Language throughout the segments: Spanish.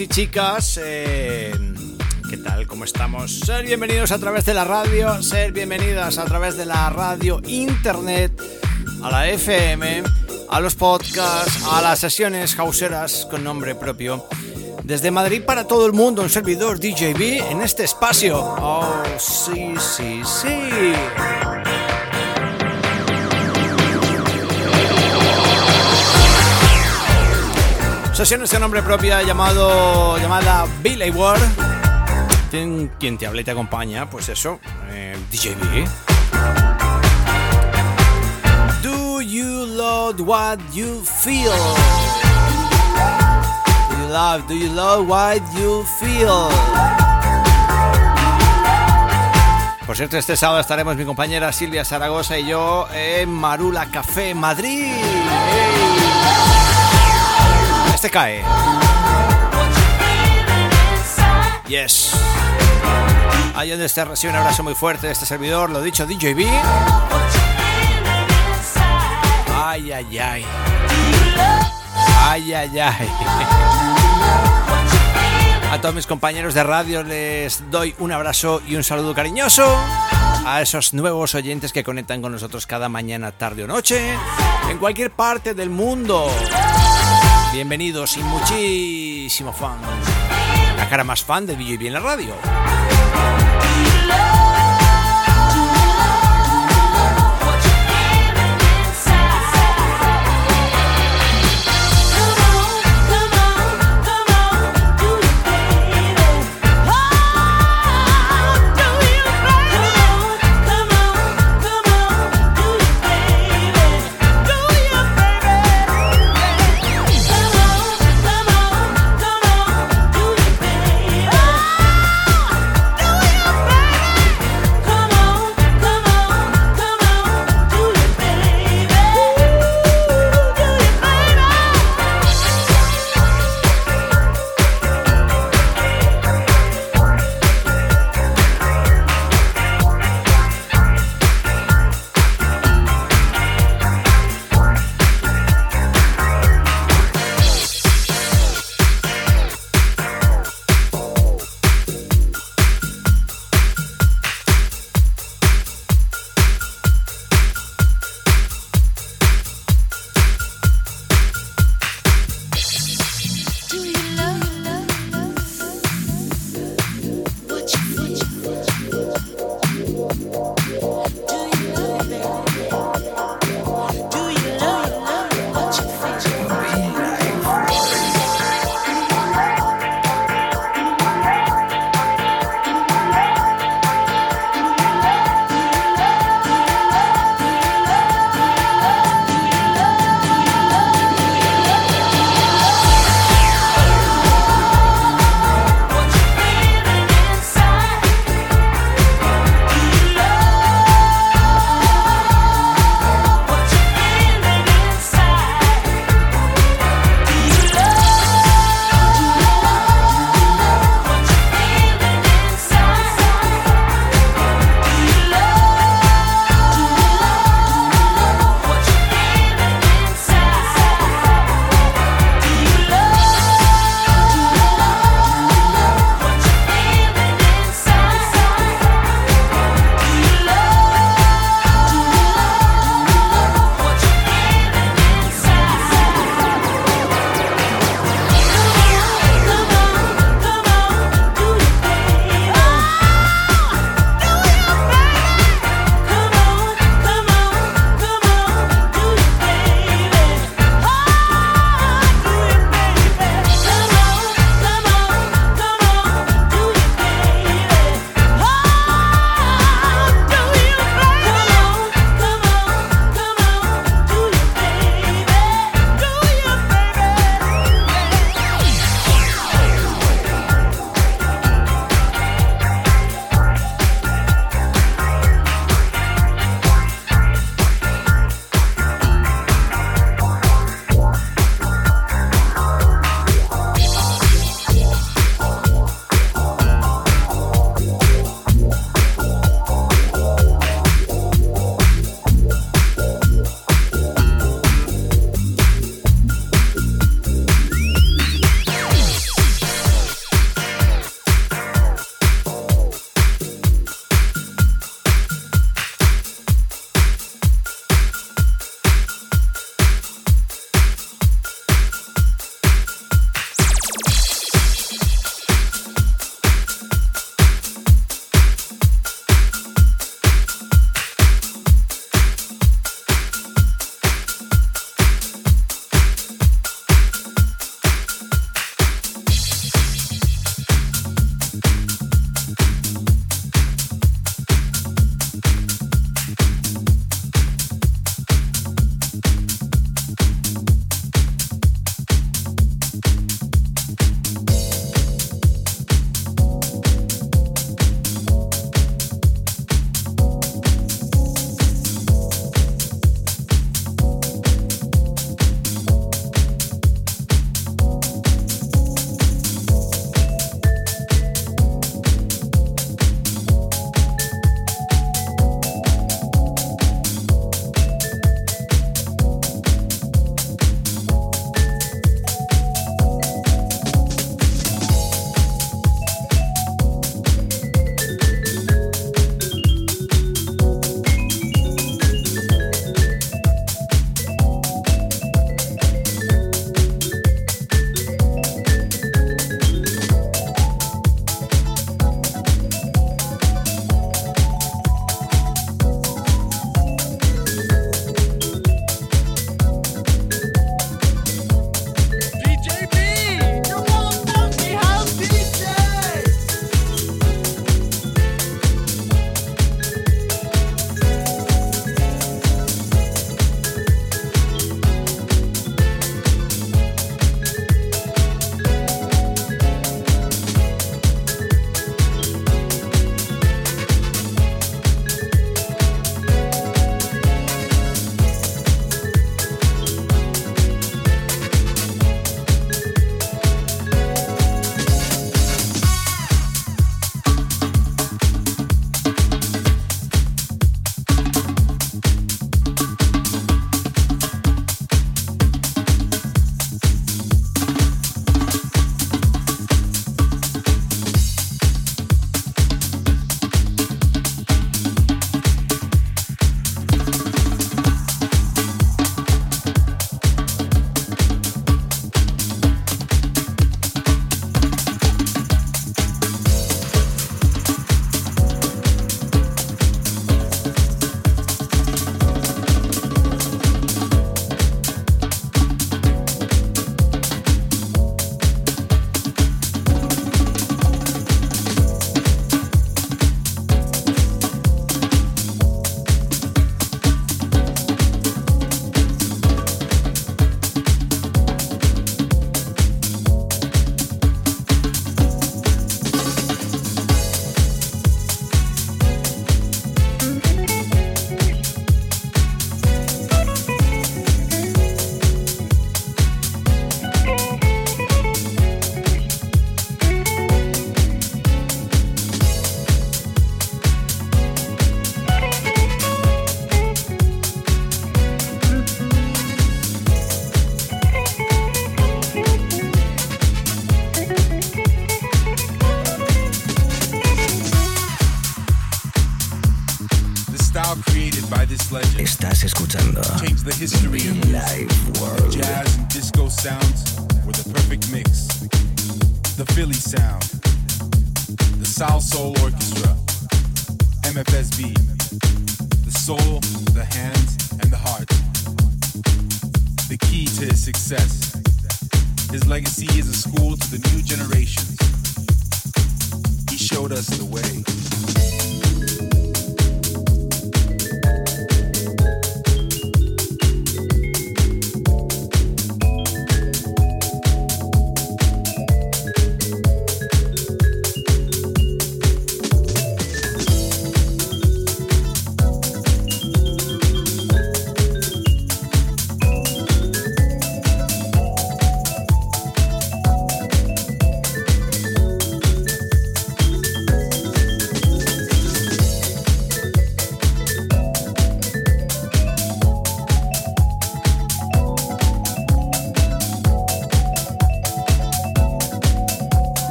y chicas, eh, ¿qué tal? ¿Cómo estamos? Ser bienvenidos a través de la radio, ser bienvenidas a través de la radio, internet, a la FM, a los podcasts, a las sesiones hauseras con nombre propio. Desde Madrid para todo el mundo, un servidor DJB en este espacio. Oh, sí, sí, sí. Sesiones de nombre propia llamado llamada Billy Ward. Quien te habla y te acompaña, pues eso, eh, DJB. Do you love what you feel? Do you love, do you love what you feel? Por cierto, este sábado estaremos mi compañera Silvia Zaragoza y yo en Marula Café Madrid. ¡Hey! Cae. Yes. Ahí donde está recibe un abrazo muy fuerte de este servidor, lo dicho, DJB. Ay, ay, ay. Ay, ay, ay. A todos mis compañeros de radio les doy un abrazo y un saludo cariñoso. A esos nuevos oyentes que conectan con nosotros cada mañana, tarde o noche, en cualquier parte del mundo. Bienvenidos y muchísimo fan. La cara más fan de DJB en la radio.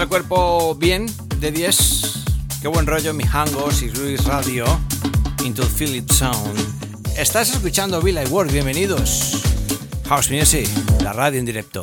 El cuerpo bien, de 10. Qué buen rollo, mi Hangos y Luis Radio. Into Philip Sound. Estás escuchando Villa World, bienvenidos. House Music, la radio en directo.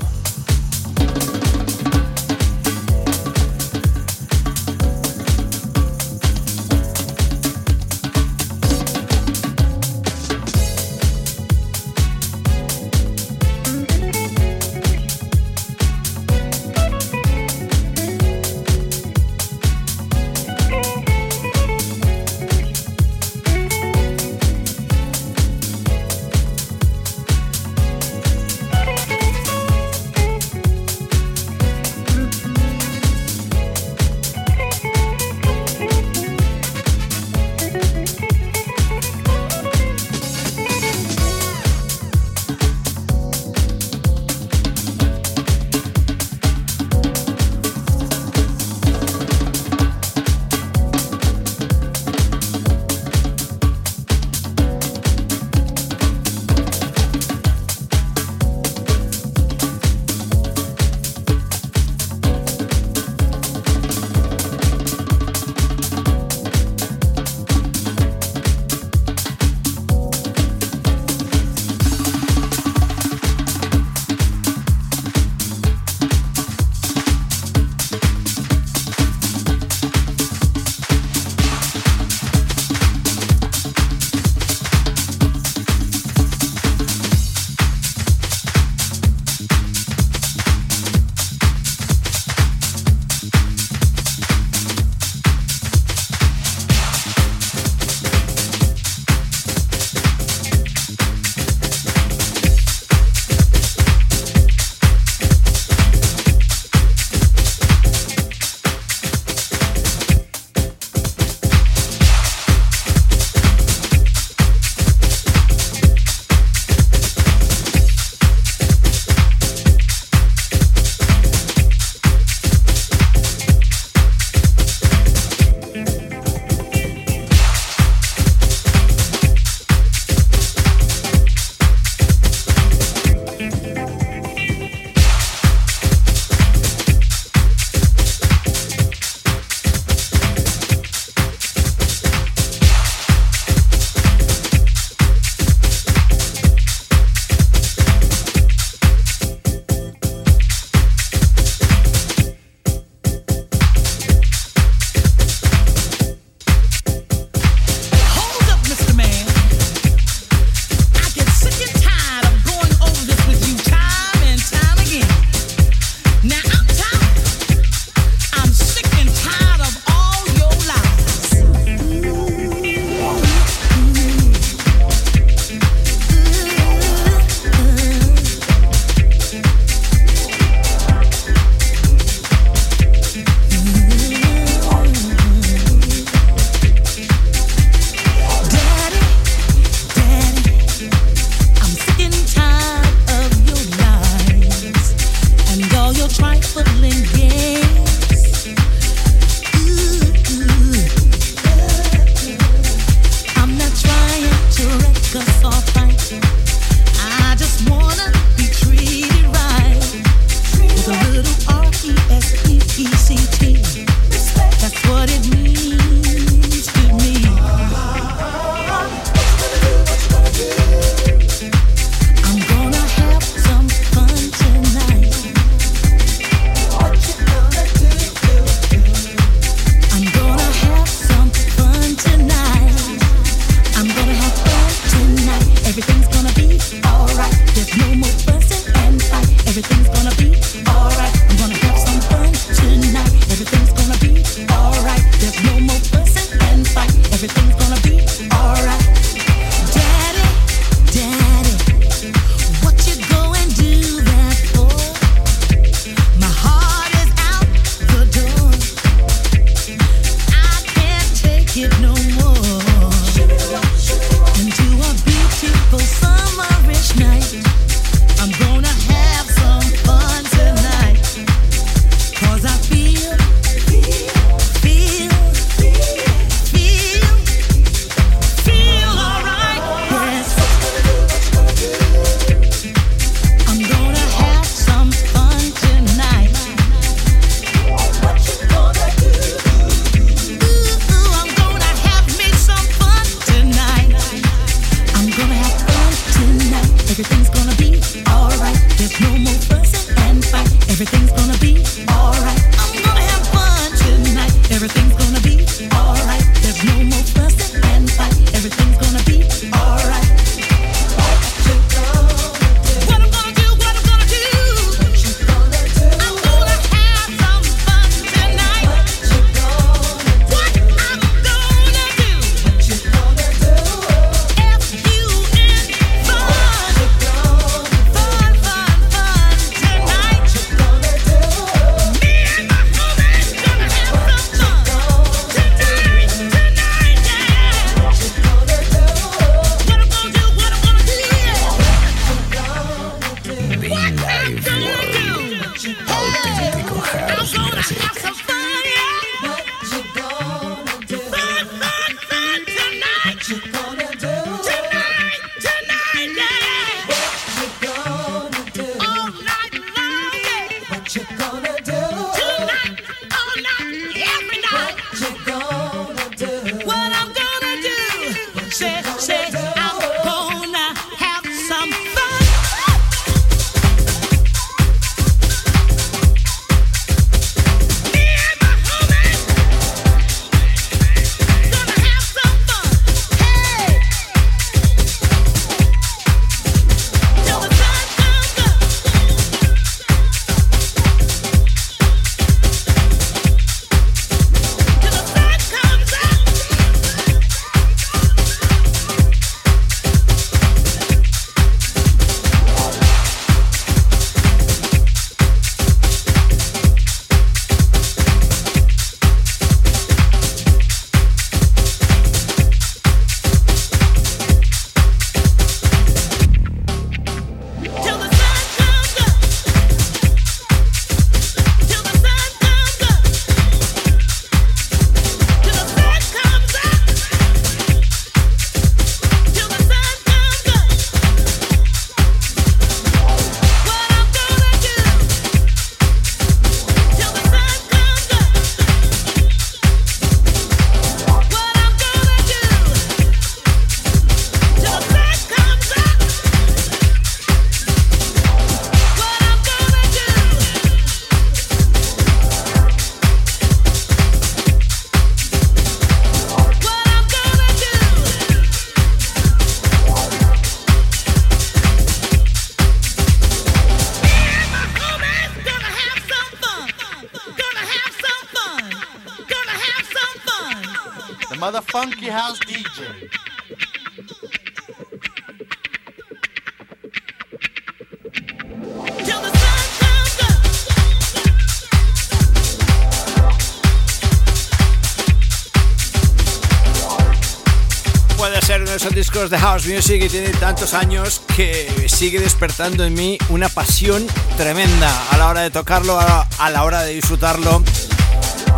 House music y tiene tantos años que sigue despertando en mí una pasión tremenda a la hora de tocarlo, a la hora de disfrutarlo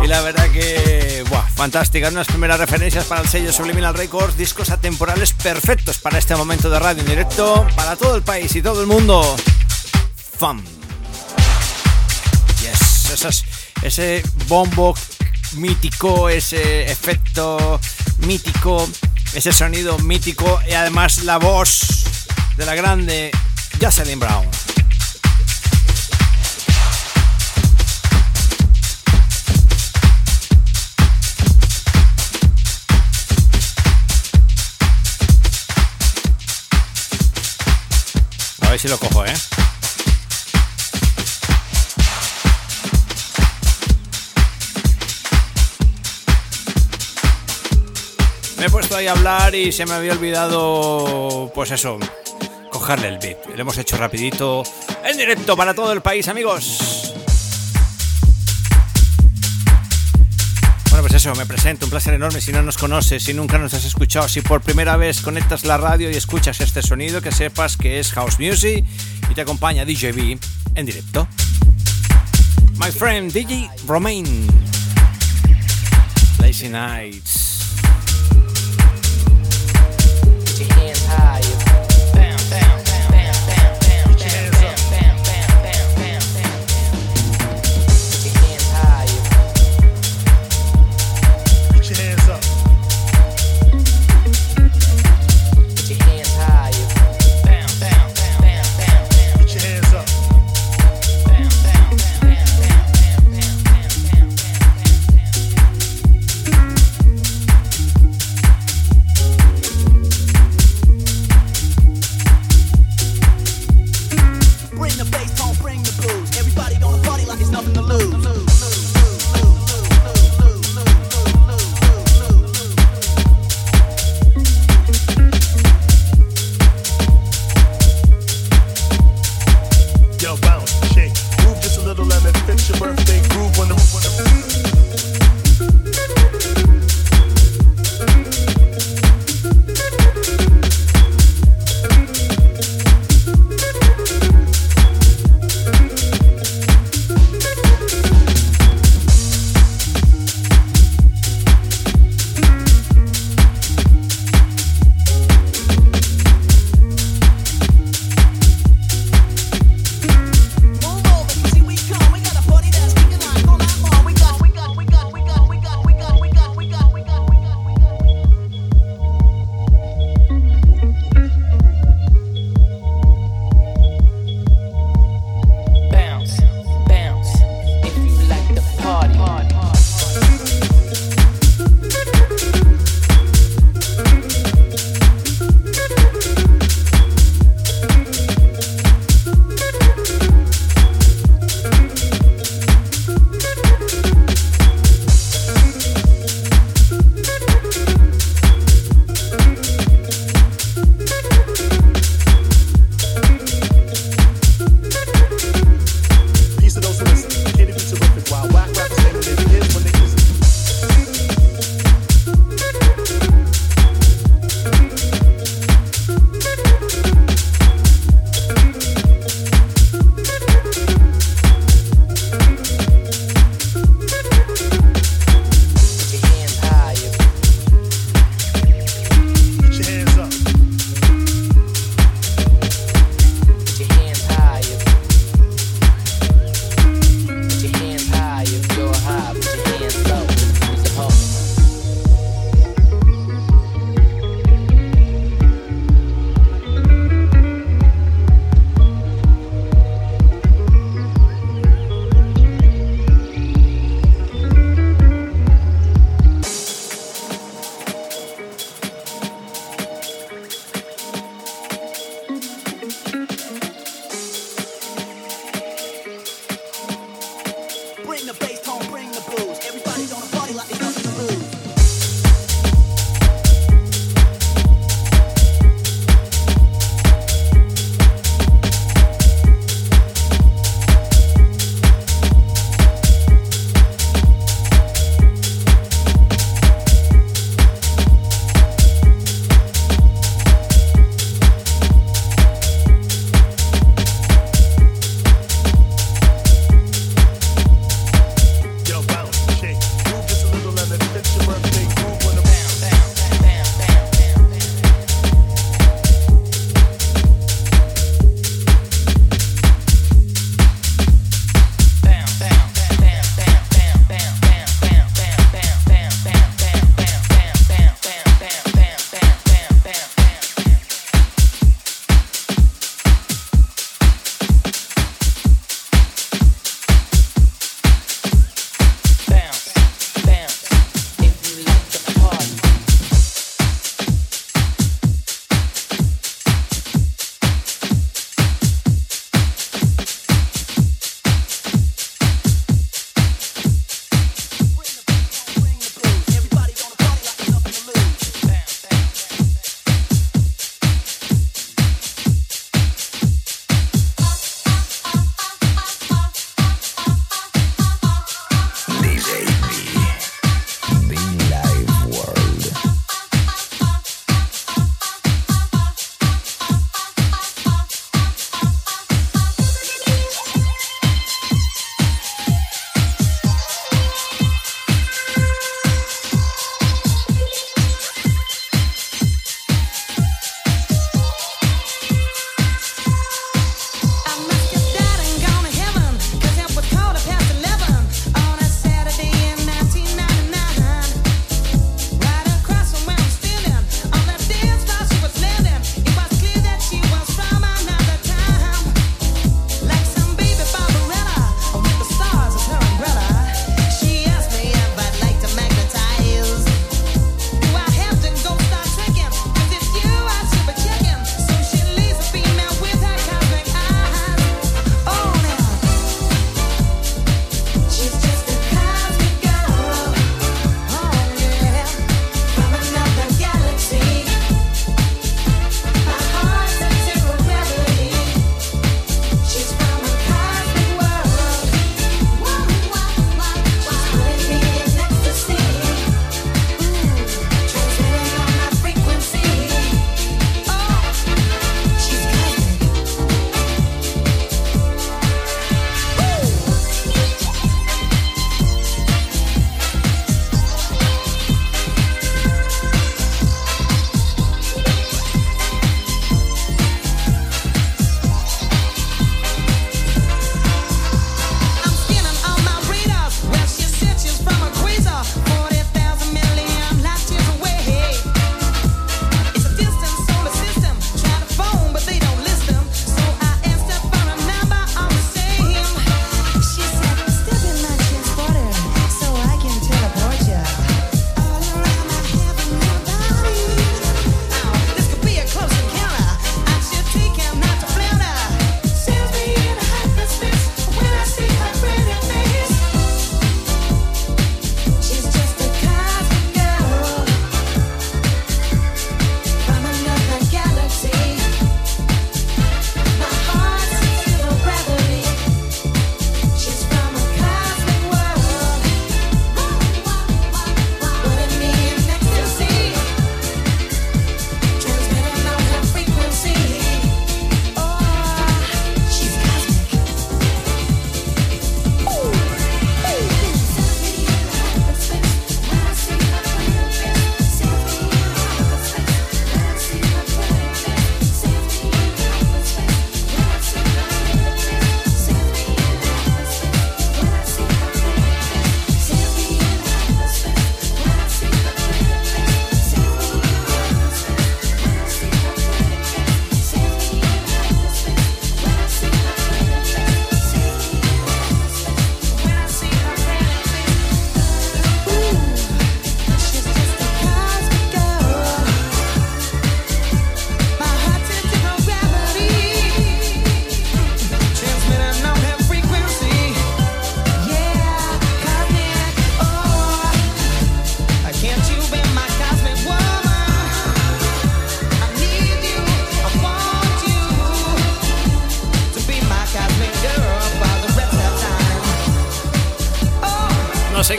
y la verdad que, buah, fantástica. Unas primeras referencias para el sello Subliminal Records, discos atemporales perfectos para este momento de radio en directo, para todo el país y todo el mundo. Fun. Yes, ese bombo mítico, ese efecto mítico, ese sonido mítico y además la voz de la grande Jocelyn Brown. ver si lo cojo, ¿eh? Me he puesto ahí a hablar y se me había olvidado, pues eso, cogerle el beat. Lo hemos hecho rapidito, en directo para todo el país, amigos. pues eso, me presento, un placer enorme. Si no nos conoces, si nunca nos has escuchado, si por primera vez conectas la radio y escuchas este sonido, que sepas que es House Music y te acompaña DJB en directo. My friend DJ Romain. Lazy Nights.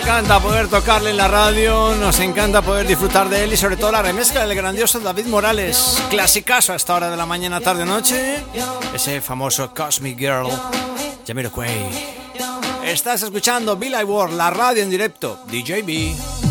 Encanta poder tocarle en la radio, nos encanta poder disfrutar de él y sobre todo la remezcla del grandioso David Morales, clasicazo a esta hora de la mañana, tarde, noche, ese famoso Cosmic Girl, Jamiroquai. Estás escuchando Bill Ward, la radio en directo, DJB.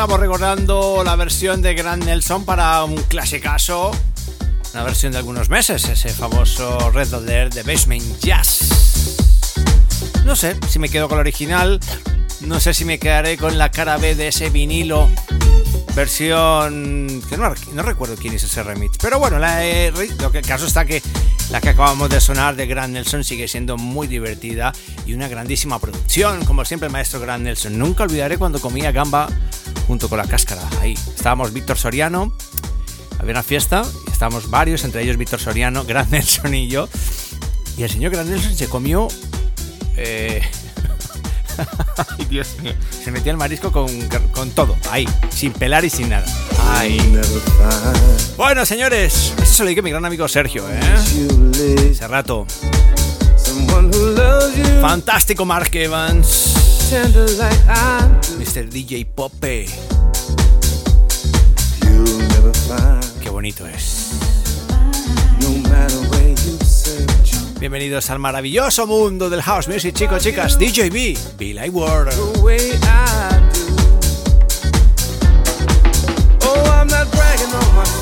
Estamos recordando la versión de Grand Nelson para un clasicazo. Una versión de algunos meses, ese famoso Red Alert de Basement Jazz. No sé si me quedo con el original, no sé si me quedaré con la cara B de ese vinilo versión que no, recuerdo quién es ese remix pero bueno la, lo que el caso está que la que acabamos de sonar de Grand Nelson sigue siendo muy divertida y una grandísima producción como siempre maestro Grand Nelson nunca olvidaré cuando comía gamba junto con la cáscara ahí estábamos Víctor Soriano había una fiesta y estábamos varios entre ellos Víctor Soriano Grand Nelson y yo y el señor Grand Nelson se comió eh, Ay, Dios mío. Se metía el marisco con, con, todo, ahí, sin pelar y sin nada. Ay. Bueno, señores, eso se lo dije a mi gran amigo Sergio, ¿eh? Hace rato. Fantástico Mark Evans. Mr. DJ Pope. Qué bonito es. Bienvenidos al maravilloso mundo del house music, chicos, chicas. DJ B, Be Like World. Oh, I'm not bragging on myself,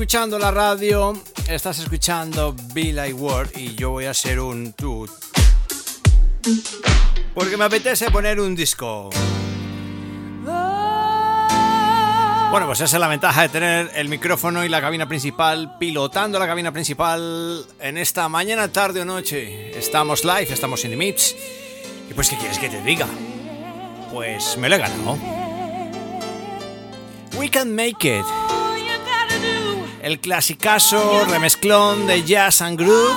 escuchando la radio, estás escuchando Be Like World y yo voy a ser un tut. Porque me apetece poner un disco. Bueno, pues esa es la ventaja de tener el micrófono y la cabina principal, pilotando la cabina principal en esta mañana, tarde o noche. Estamos live, estamos the mix. Y pues, ¿qué quieres que te diga? Pues me lo he ganado. We can make it el clasicazo remezclón de Jazz and Groove.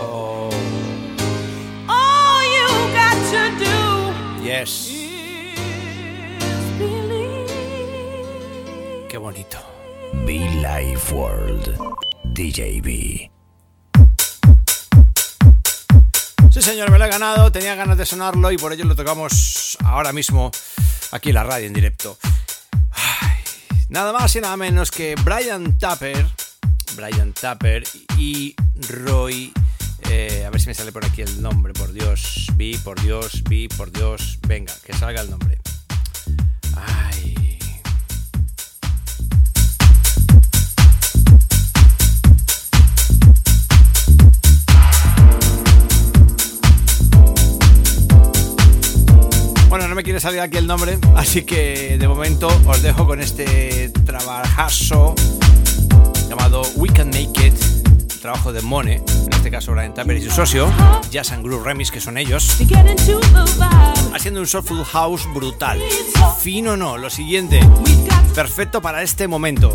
Oh. Yes. Qué bonito. Be Life World. DJB. Sí, señor, me lo he ganado. Tenía ganas de sonarlo y por ello lo tocamos ahora mismo aquí en la radio en directo. Nada más y nada menos que Brian Tapper, Brian Tapper y Roy. Eh, a ver si me sale por aquí el nombre, por Dios. Vi, por Dios, vi, por Dios. Venga, que salga el nombre. Ay. Bueno, no me quiere salir aquí el nombre, así que de momento os dejo con este trabajazo llamado We Can Make It, trabajo de Mone, en este caso Brian Tapper y su socio, Jazz and Groove Remix, que son ellos, haciendo un soulful house brutal. Fino no, lo siguiente, perfecto para este momento.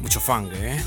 Mucho funk, ¿eh?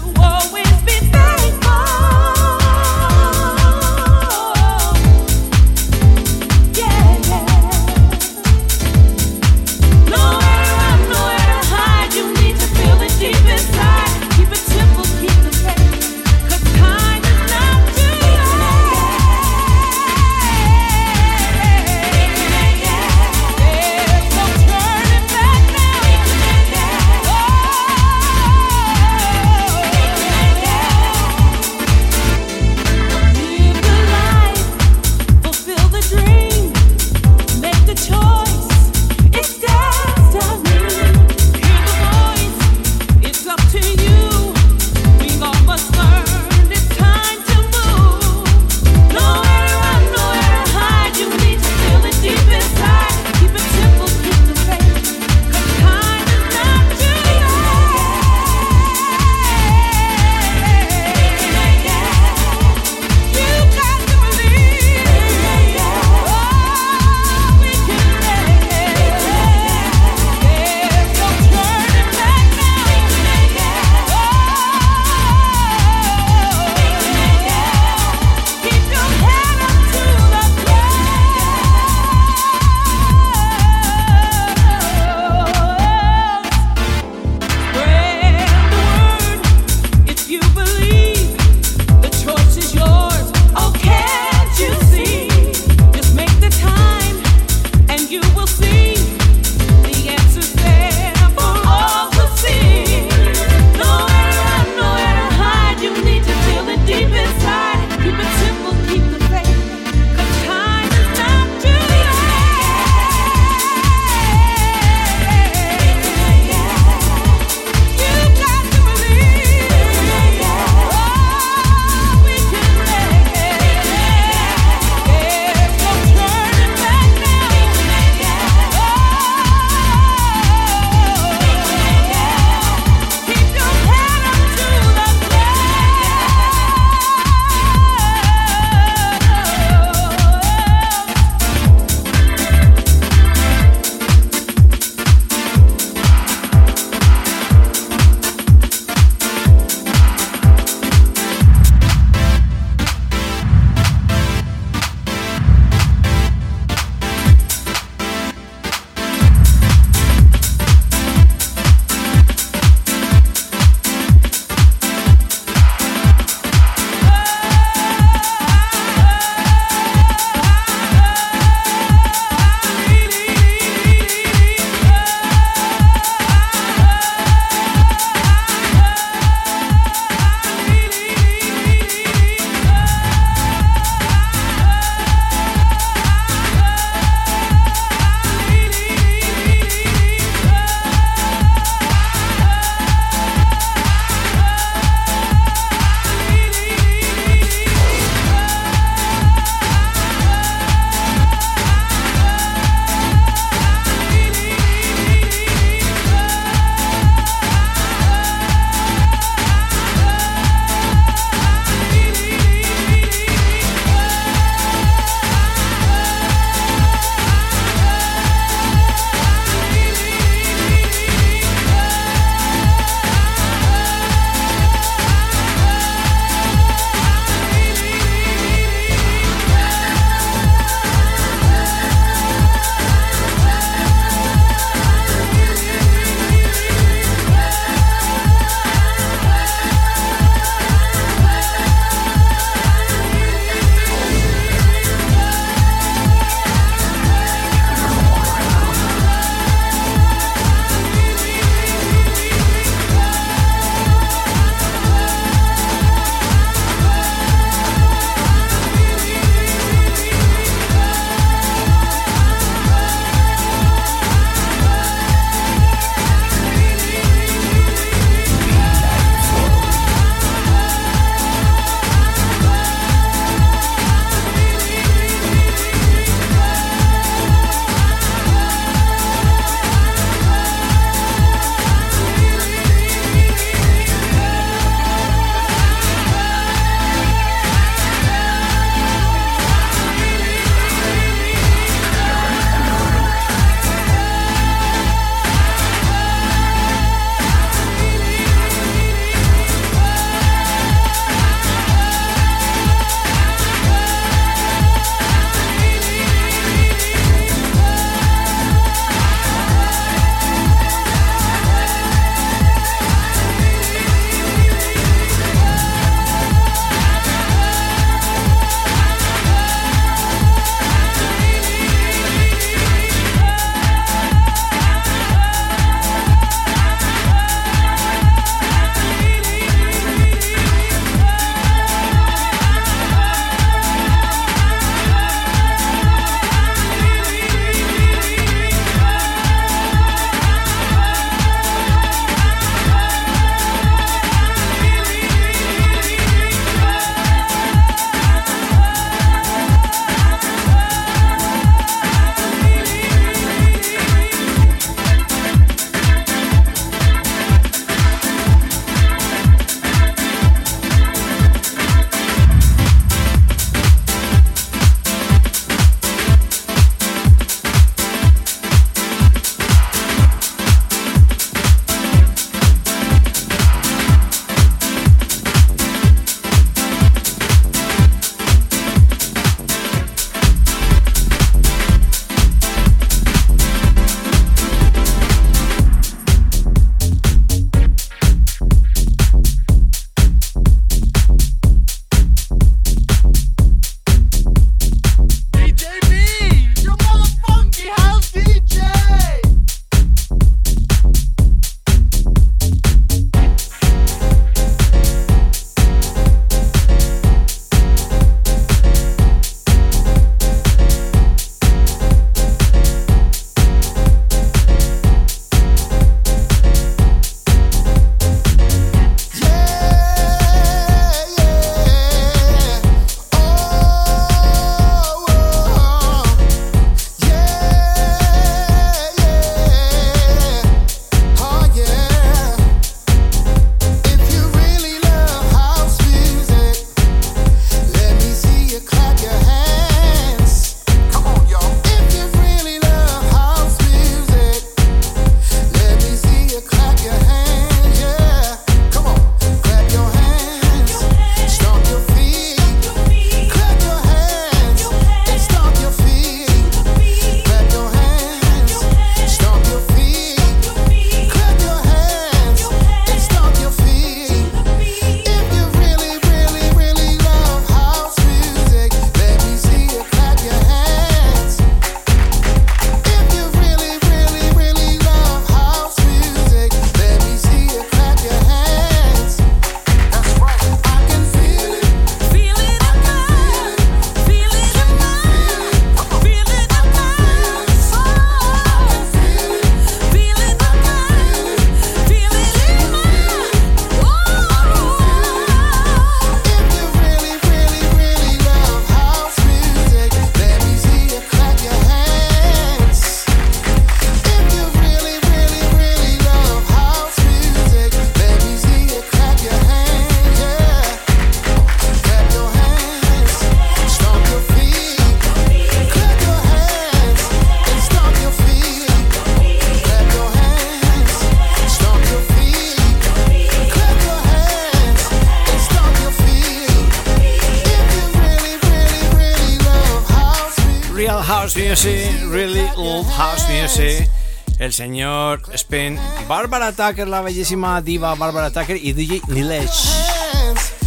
Señor Spin, Barbara Tucker, la bellísima diva Barbara Tucker y DJ Nilesh.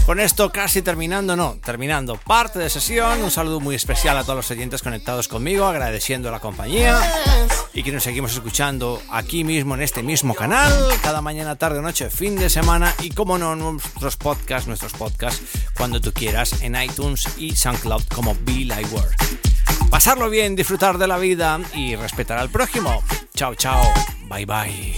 Con esto casi terminando, no, terminando parte de sesión. Un saludo muy especial a todos los oyentes conectados conmigo, agradeciendo la compañía y que nos seguimos escuchando aquí mismo en este mismo canal, cada mañana, tarde, noche, fin de semana y como no, nuestros podcasts, nuestros podcasts, cuando tú quieras en iTunes y SoundCloud como Be Like World. Pasarlo bien, disfrutar de la vida y respetar al prójimo. Chao, chao. Bye, bye.